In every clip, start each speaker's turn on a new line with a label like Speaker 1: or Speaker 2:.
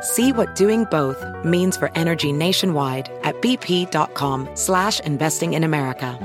Speaker 1: See what doing both means for energy nationwide at bp.com slash investing in America.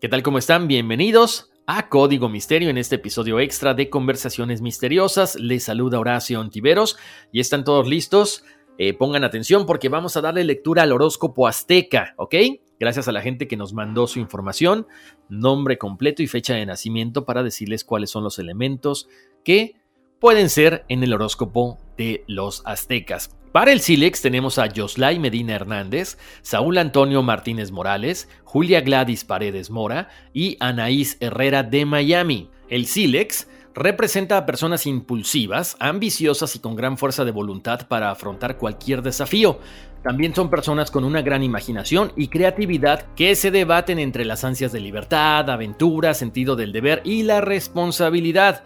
Speaker 2: ¿Qué tal? ¿Cómo están? Bienvenidos a Código Misterio en este episodio extra de Conversaciones Misteriosas. Les saluda Horacio Ontiveros y están todos listos. Eh, pongan atención porque vamos a darle lectura al horóscopo azteca, ¿ok? Gracias a la gente que nos mandó su información, nombre completo y fecha de nacimiento para decirles cuáles son los elementos que pueden ser en el horóscopo de los aztecas. Para el Silex tenemos a Joslay Medina Hernández, Saúl Antonio Martínez Morales, Julia Gladys Paredes Mora y Anaís Herrera de Miami. El Silex representa a personas impulsivas, ambiciosas y con gran fuerza de voluntad para afrontar cualquier desafío. También son personas con una gran imaginación y creatividad que se debaten entre las ansias de libertad, aventura, sentido del deber y la responsabilidad.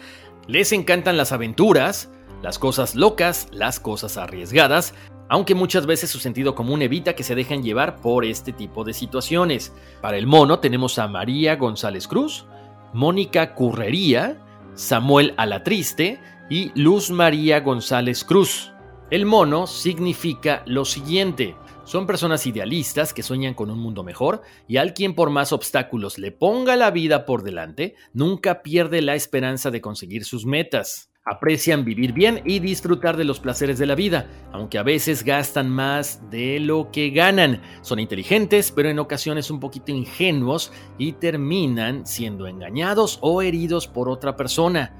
Speaker 2: Les encantan las aventuras, las cosas locas, las cosas arriesgadas, aunque muchas veces su sentido común evita que se dejen llevar por este tipo de situaciones. Para el mono tenemos a María González Cruz, Mónica Currería, Samuel Alatriste y Luz María González Cruz. El mono significa lo siguiente. Son personas idealistas que sueñan con un mundo mejor y al quien por más obstáculos le ponga la vida por delante, nunca pierde la esperanza de conseguir sus metas. Aprecian vivir bien y disfrutar de los placeres de la vida, aunque a veces gastan más de lo que ganan. Son inteligentes, pero en ocasiones un poquito ingenuos y terminan siendo engañados o heridos por otra persona.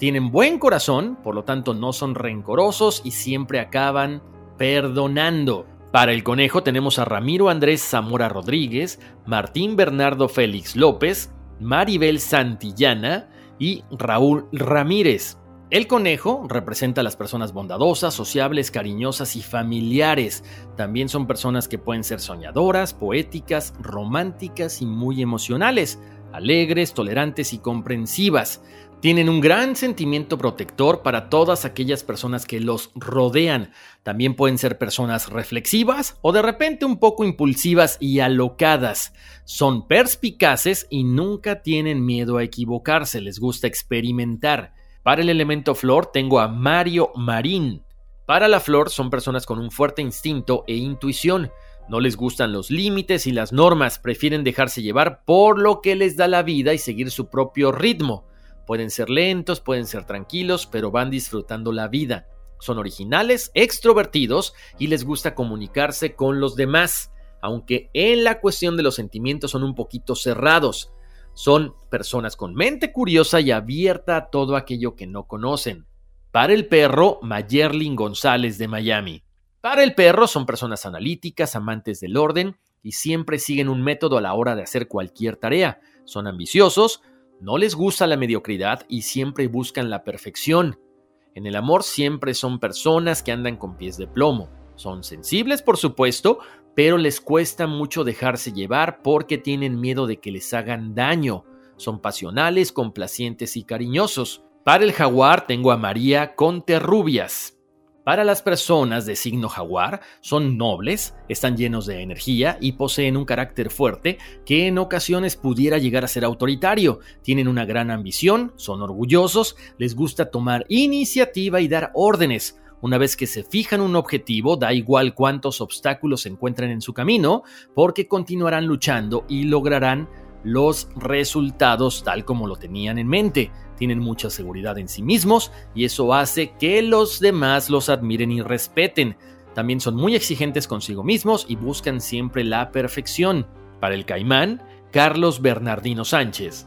Speaker 2: Tienen buen corazón, por lo tanto no son rencorosos y siempre acaban perdonando. Para el conejo tenemos a Ramiro Andrés Zamora Rodríguez, Martín Bernardo Félix López, Maribel Santillana y Raúl Ramírez. El conejo representa a las personas bondadosas, sociables, cariñosas y familiares. También son personas que pueden ser soñadoras, poéticas, románticas y muy emocionales, alegres, tolerantes y comprensivas. Tienen un gran sentimiento protector para todas aquellas personas que los rodean. También pueden ser personas reflexivas o de repente un poco impulsivas y alocadas. Son perspicaces y nunca tienen miedo a equivocarse, les gusta experimentar. Para el elemento flor tengo a Mario Marín. Para la flor son personas con un fuerte instinto e intuición. No les gustan los límites y las normas, prefieren dejarse llevar por lo que les da la vida y seguir su propio ritmo. Pueden ser lentos, pueden ser tranquilos, pero van disfrutando la vida. Son originales, extrovertidos y les gusta comunicarse con los demás, aunque en la cuestión de los sentimientos son un poquito cerrados. Son personas con mente curiosa y abierta a todo aquello que no conocen. Para el perro, Mayerlin González de Miami. Para el perro son personas analíticas, amantes del orden y siempre siguen un método a la hora de hacer cualquier tarea. Son ambiciosos, no les gusta la mediocridad y siempre buscan la perfección. En el amor siempre son personas que andan con pies de plomo. Son sensibles, por supuesto, pero les cuesta mucho dejarse llevar porque tienen miedo de que les hagan daño. Son pasionales, complacientes y cariñosos. Para el jaguar tengo a María Conterrubias. Para las personas de signo jaguar, son nobles, están llenos de energía y poseen un carácter fuerte que en ocasiones pudiera llegar a ser autoritario. Tienen una gran ambición, son orgullosos, les gusta tomar iniciativa y dar órdenes. Una vez que se fijan un objetivo, da igual cuántos obstáculos se encuentren en su camino, porque continuarán luchando y lograrán los resultados tal como lo tenían en mente. Tienen mucha seguridad en sí mismos y eso hace que los demás los admiren y respeten. También son muy exigentes consigo mismos y buscan siempre la perfección. Para el caimán, Carlos Bernardino Sánchez.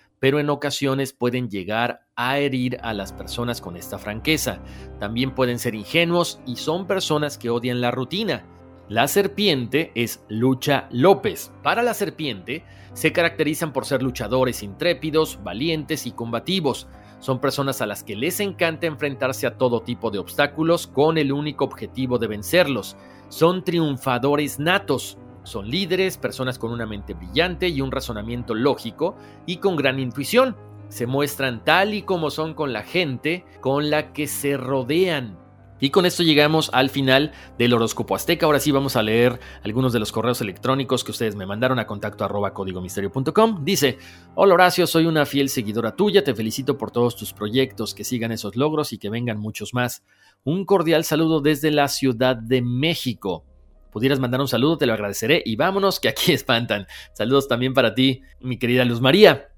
Speaker 2: pero en ocasiones pueden llegar a herir a las personas con esta franqueza. También pueden ser ingenuos y son personas que odian la rutina. La serpiente es Lucha López. Para la serpiente, se caracterizan por ser luchadores intrépidos, valientes y combativos. Son personas a las que les encanta enfrentarse a todo tipo de obstáculos con el único objetivo de vencerlos. Son triunfadores natos. Son líderes, personas con una mente brillante y un razonamiento lógico y con gran intuición. Se muestran tal y como son con la gente con la que se rodean. Y con esto llegamos al final del horóscopo azteca. Ahora sí vamos a leer algunos de los correos electrónicos que ustedes me mandaron a contacto arroba códigomisterio.com. Dice, hola Horacio, soy una fiel seguidora tuya, te felicito por todos tus proyectos, que sigan esos logros y que vengan muchos más. Un cordial saludo desde la Ciudad de México pudieras mandar un saludo, te lo agradeceré y vámonos que aquí espantan. Saludos también para ti, mi querida Luz María.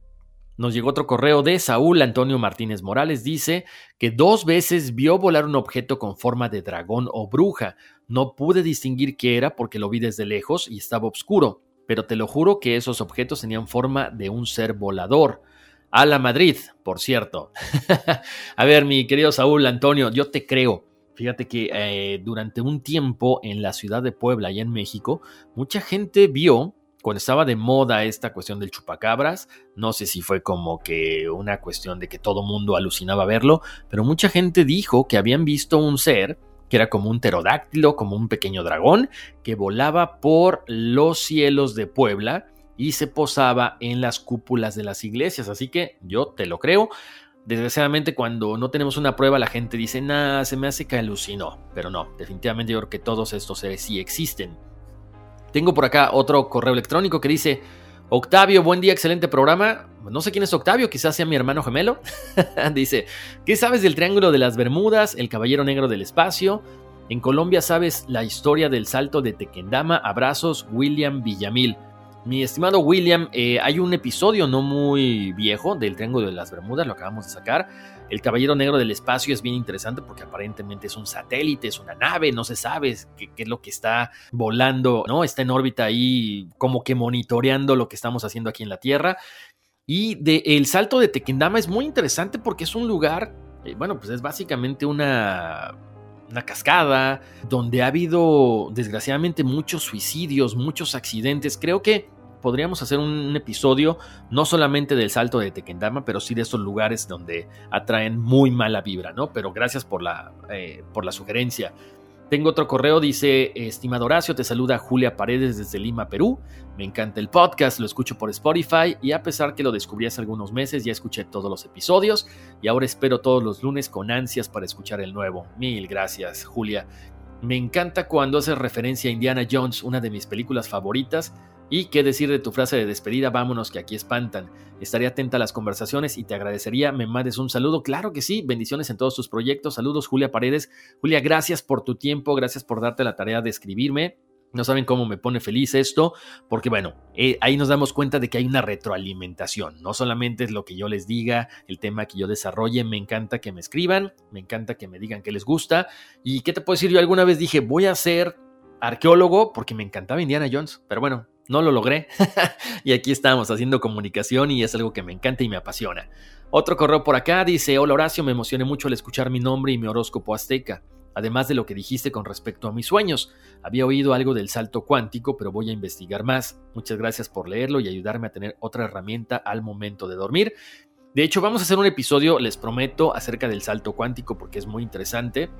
Speaker 2: Nos llegó otro correo de Saúl Antonio Martínez Morales. Dice que dos veces vio volar un objeto con forma de dragón o bruja. No pude distinguir qué era porque lo vi desde lejos y estaba oscuro, pero te lo juro que esos objetos tenían forma de un ser volador. A la Madrid, por cierto. A ver, mi querido Saúl Antonio, yo te creo. Fíjate que eh, durante un tiempo en la ciudad de Puebla, allá en México, mucha gente vio, cuando estaba de moda esta cuestión del chupacabras, no sé si fue como que una cuestión de que todo mundo alucinaba verlo, pero mucha gente dijo que habían visto un ser que era como un pterodáctilo, como un pequeño dragón, que volaba por los cielos de Puebla y se posaba en las cúpulas de las iglesias. Así que yo te lo creo. Desgraciadamente, cuando no tenemos una prueba, la gente dice, nada, se me hace que alucinó. Pero no, definitivamente yo creo que todos estos seres sí existen. Tengo por acá otro correo electrónico que dice, Octavio, buen día, excelente programa. No sé quién es Octavio, quizás sea mi hermano gemelo. dice, ¿qué sabes del Triángulo de las Bermudas, el Caballero Negro del Espacio? En Colombia sabes la historia del salto de Tequendama. Abrazos, William Villamil. Mi estimado William, eh, hay un episodio no muy viejo del Triángulo de las Bermudas, lo acabamos de sacar. El Caballero Negro del Espacio es bien interesante porque aparentemente es un satélite, es una nave, no se sabe qué, es lo que está volando, ¿no? Está en órbita ahí como que monitoreando lo que estamos haciendo aquí en la Tierra. Y de, el salto de Tequendama es muy interesante porque es un lugar, eh, bueno, pues es básicamente una una cascada, donde ha habido desgraciadamente muchos suicidios, muchos accidentes. Creo que podríamos hacer un episodio no solamente del salto de Tequendama, pero sí de esos lugares donde atraen muy mala vibra, ¿no? Pero gracias por la, eh, por la sugerencia. Tengo otro correo, dice, estimado Horacio, te saluda Julia Paredes desde Lima, Perú. Me encanta el podcast, lo escucho por Spotify y a pesar que lo descubrí hace algunos meses, ya escuché todos los episodios y ahora espero todos los lunes con ansias para escuchar el nuevo. Mil gracias, Julia. Me encanta cuando haces referencia a Indiana Jones, una de mis películas favoritas, y qué decir de tu frase de despedida, vámonos que aquí espantan. Estaré atenta a las conversaciones y te agradecería me mandes un saludo. Claro que sí, bendiciones en todos tus proyectos. Saludos Julia Paredes. Julia, gracias por tu tiempo, gracias por darte la tarea de escribirme. No saben cómo me pone feliz esto, porque bueno, eh, ahí nos damos cuenta de que hay una retroalimentación. No solamente es lo que yo les diga, el tema que yo desarrolle, me encanta que me escriban, me encanta que me digan que les gusta. ¿Y qué te puedo decir? Yo alguna vez dije, voy a ser arqueólogo porque me encantaba Indiana Jones, pero bueno, no lo logré. y aquí estamos haciendo comunicación y es algo que me encanta y me apasiona. Otro correo por acá dice, hola Horacio, me emocioné mucho al escuchar mi nombre y mi horóscopo azteca. Además de lo que dijiste con respecto a mis sueños, había oído algo del salto cuántico, pero voy a investigar más. Muchas gracias por leerlo y ayudarme a tener otra herramienta al momento de dormir. De hecho, vamos a hacer un episodio, les prometo, acerca del salto cuántico porque es muy interesante.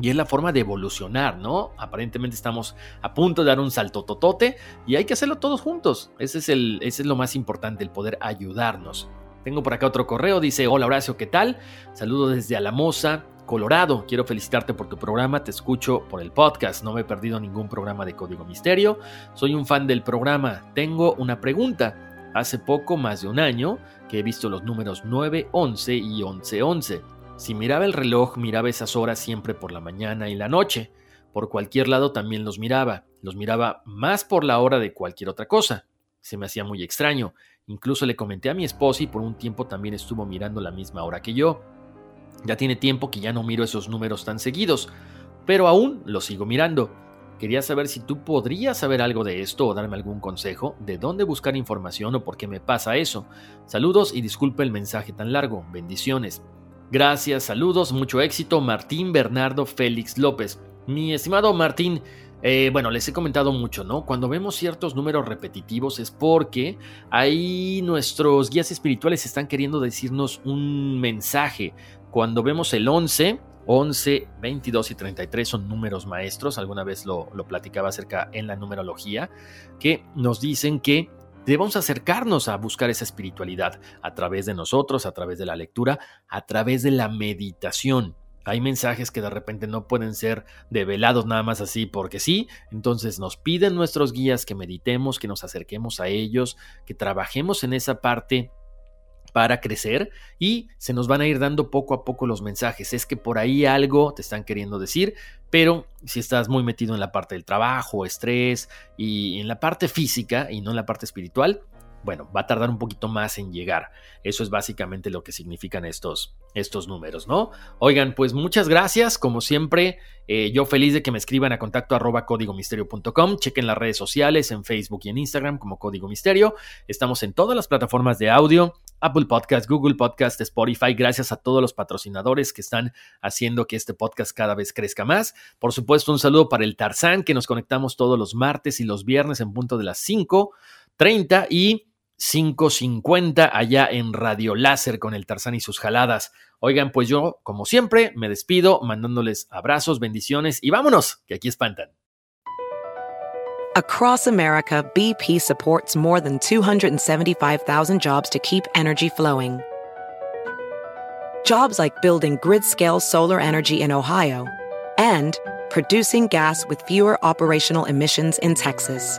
Speaker 2: Y es la forma de evolucionar, ¿no? Aparentemente estamos a punto de dar un salto totote y hay que hacerlo todos juntos. Ese es, el, ese es lo más importante, el poder ayudarnos. Tengo por acá otro correo, dice, hola Horacio, ¿qué tal? Saludo desde Alamosa, Colorado. Quiero felicitarte por tu programa, te escucho por el podcast, no me he perdido ningún programa de Código Misterio. Soy un fan del programa. Tengo una pregunta. hace poco más de un año que he visto los números 9, 11 y 11, 11. Si miraba el reloj, miraba esas horas siempre por la mañana y la noche. Por cualquier lado también los miraba. Los miraba más por la hora de cualquier otra cosa. Se me hacía muy extraño. Incluso le comenté a mi esposa y por un tiempo también estuvo mirando la misma hora que yo. Ya tiene tiempo que ya no miro esos números tan seguidos, pero aún los sigo mirando. Quería saber si tú podrías saber algo de esto o darme algún consejo de dónde buscar información o por qué me pasa eso. Saludos y disculpe el mensaje tan largo. Bendiciones. Gracias, saludos, mucho éxito. Martín Bernardo Félix López. Mi estimado Martín, eh, bueno, les he comentado mucho, ¿no? Cuando vemos ciertos números repetitivos es porque ahí nuestros guías espirituales están queriendo decirnos un mensaje. Cuando vemos el 11, 11, 22 y 33 son números maestros, alguna vez lo, lo platicaba acerca en la numerología, que nos dicen que debemos acercarnos a buscar esa espiritualidad a través de nosotros, a través de la lectura, a través de la meditación. Hay mensajes que de repente no pueden ser develados nada más así porque sí, entonces nos piden nuestros guías que meditemos, que nos acerquemos a ellos, que trabajemos en esa parte para crecer y se nos van a ir dando poco a poco los mensajes. Es que por ahí algo te están queriendo decir, pero si estás muy metido en la parte del trabajo, estrés y en la parte física y no en la parte espiritual, bueno, va a tardar un poquito más en llegar. Eso es básicamente lo que significan estos, estos números, ¿no? Oigan, pues muchas gracias. Como siempre, eh, yo feliz de que me escriban a contacto arroba códigomisterio.com. Chequen las redes sociales en Facebook y en Instagram como Código Misterio. Estamos en todas las plataformas de audio. Apple Podcast, Google Podcast, Spotify, gracias a todos los patrocinadores que están haciendo que este podcast cada vez crezca más. Por supuesto, un saludo para el Tarzán, que nos conectamos todos los martes y los viernes en punto de las 5.30 y 5.50 allá en Radio Láser con el Tarzán y sus jaladas. Oigan, pues yo, como siempre, me despido mandándoles abrazos, bendiciones y vámonos, que aquí espantan.
Speaker 1: Across America, BP supports more than 275,000 jobs to keep energy flowing. Jobs like building grid-scale solar energy in Ohio and producing gas with fewer operational emissions in Texas.